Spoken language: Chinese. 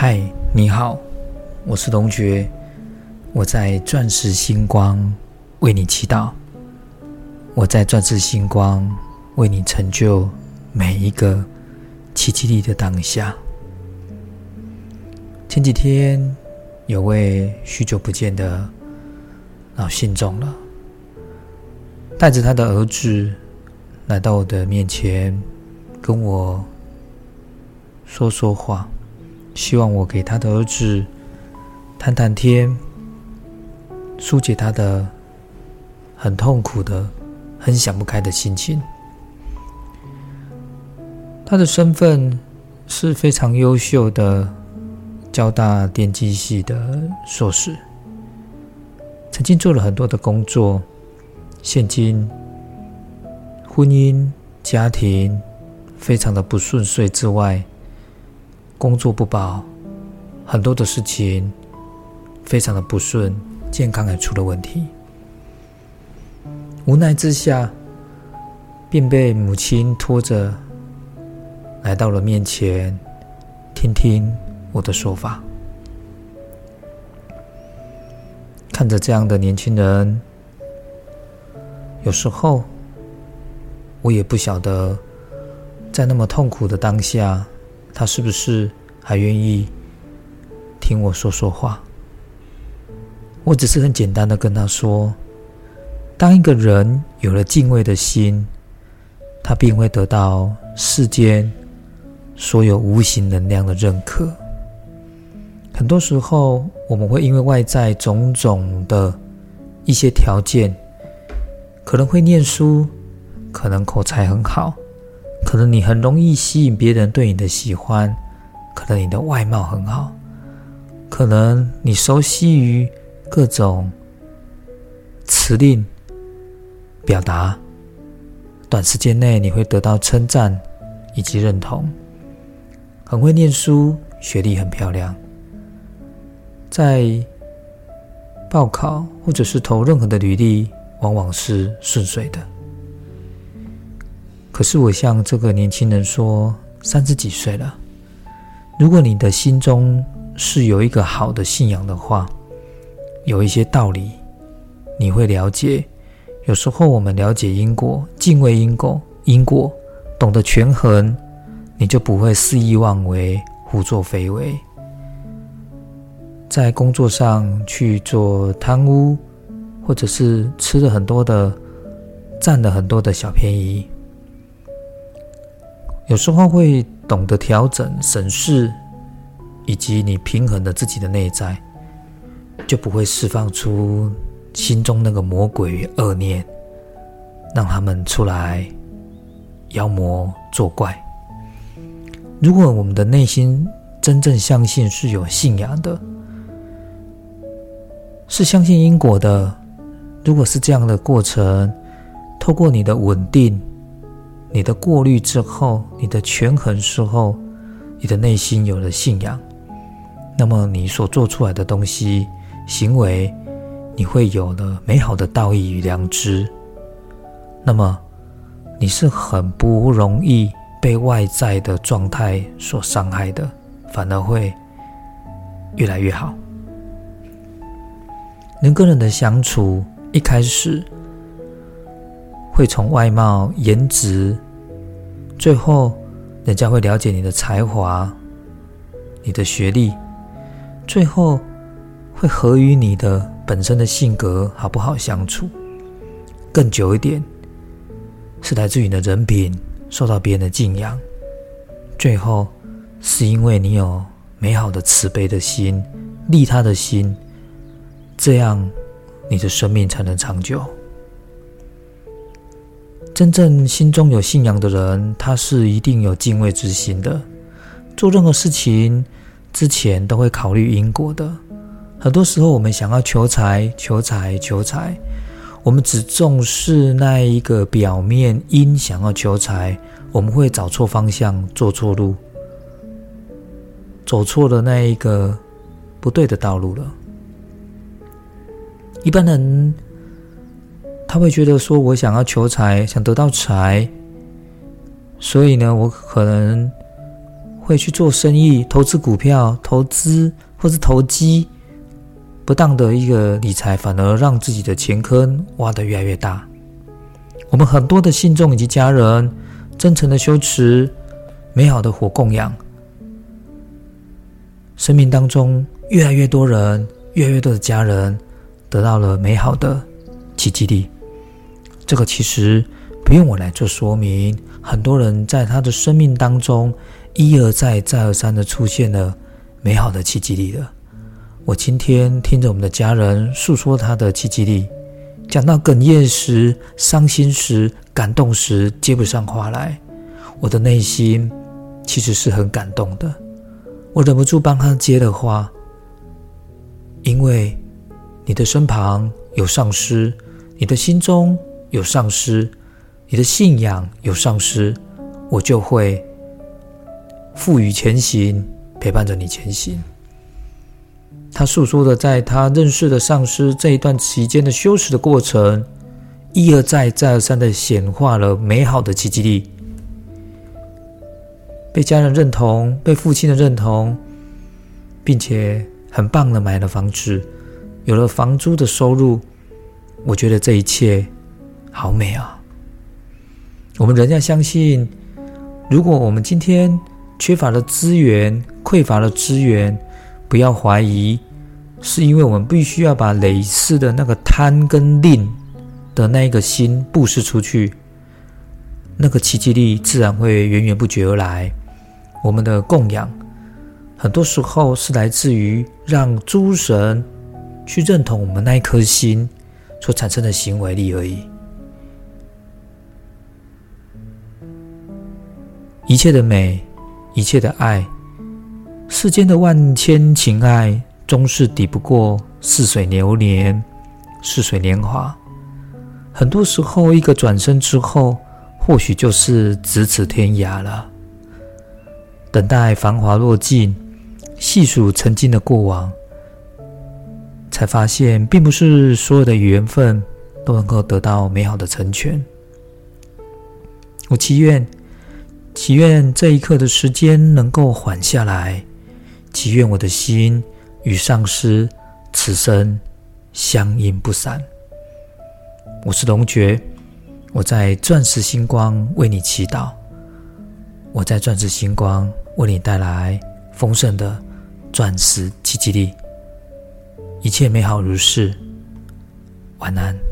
嗨，你好，我是龙觉，我在钻石星光为你祈祷，我在钻石星光为你成就每一个奇迹力的当下。前几天有位许久不见的老信众了，带着他的儿子来到我的面前，跟我说说话。希望我给他的儿子谈谈天，疏解他的很痛苦的、很想不开的心情。他的身份是非常优秀的交大电机系的硕士，曾经做了很多的工作，现今婚姻家庭非常的不顺遂之外。工作不保，很多的事情非常的不顺，健康也出了问题。无奈之下，便被母亲拖着来到了面前，听听我的说法。看着这样的年轻人，有时候我也不晓得，在那么痛苦的当下。他是不是还愿意听我说说话？我只是很简单的跟他说：，当一个人有了敬畏的心，他便会得到世间所有无形能量的认可。很多时候，我们会因为外在种种的一些条件，可能会念书，可能口才很好。可能你很容易吸引别人对你的喜欢，可能你的外貌很好，可能你熟悉于各种词令表达，短时间内你会得到称赞以及认同，很会念书，学历很漂亮，在报考或者是投任何的履历，往往是顺遂的。可是我向这个年轻人说：“三十几岁了，如果你的心中是有一个好的信仰的话，有一些道理你会了解。有时候我们了解因果，敬畏因果，因果懂得权衡，你就不会肆意妄为、胡作非为，在工作上去做贪污，或者是吃了很多的、占了很多的小便宜。”有时候会懂得调整、审视，以及你平衡的自己的内在，就不会释放出心中那个魔鬼与恶念，让他们出来妖魔作怪。如果我们的内心真正相信是有信仰的，是相信因果的，如果是这样的过程，透过你的稳定。你的过滤之后，你的权衡之后，你的内心有了信仰，那么你所做出来的东西、行为，你会有了美好的道义与良知。那么你是很不容易被外在的状态所伤害的，反而会越来越好。人跟人的相处，一开始。会从外貌、颜值，最后人家会了解你的才华、你的学历，最后会合于你的本身的性格，好不好相处？更久一点，是来自于你的人品，受到别人的敬仰，最后是因为你有美好的慈悲的心、利他的心，这样你的生命才能长久。真正心中有信仰的人，他是一定有敬畏之心的。做任何事情之前，都会考虑因果的。很多时候，我们想要求财、求财、求财，我们只重视那一个表面因，想要求财，我们会找错方向，做错路，走错了那一个不对的道路了。一般人。他会觉得说：“我想要求财，想得到财，所以呢，我可能会去做生意、投资股票、投资或是投机，不当的一个理财，反而让自己的钱坑挖得越来越大。我们很多的信众以及家人，真诚的修持，美好的火供养，生命当中越来越多人，越来越多的家人得到了美好的奇迹力。这个其实不用我来做说明，很多人在他的生命当中。一而再、再而三的出现了美好的奇迹力了。我今天听着我们的家人诉说他的奇迹力，讲到哽咽时、伤心时、感动时，接不上话来。我的内心其实是很感动的，我忍不住帮他接了话，因为你的身旁有上师，你的心中有丧失，你的信仰有丧失，我就会。赋予前行，陪伴着你前行。他诉说的，在他认识的上师这一段期间的修持的过程，一而再、再而三的显化了美好的奇迹力，被家人认同，被父亲的认同，并且很棒的买了房子，有了房租的收入。我觉得这一切好美啊！我们仍要相信，如果我们今天。缺乏了资源，匮乏了资源，不要怀疑，是因为我们必须要把累世的那个贪跟吝的那一个心布施出去，那个奇迹力自然会源源不绝而来。我们的供养，很多时候是来自于让诸神去认同我们那一颗心所产生的行为力而已。一切的美。一切的爱，世间的万千情爱，终是抵不过似水流年，似水年华。很多时候，一个转身之后，或许就是咫尺天涯了。等待繁华落尽，细数曾经的过往，才发现，并不是所有的缘分都能够得到美好的成全。我祈愿。祈愿这一刻的时间能够缓下来，祈愿我的心与上师此生相应不散。我是龙觉，我在钻石星光为你祈祷，我在钻石星光为你带来丰盛的钻石奇迹力，一切美好如是。晚安。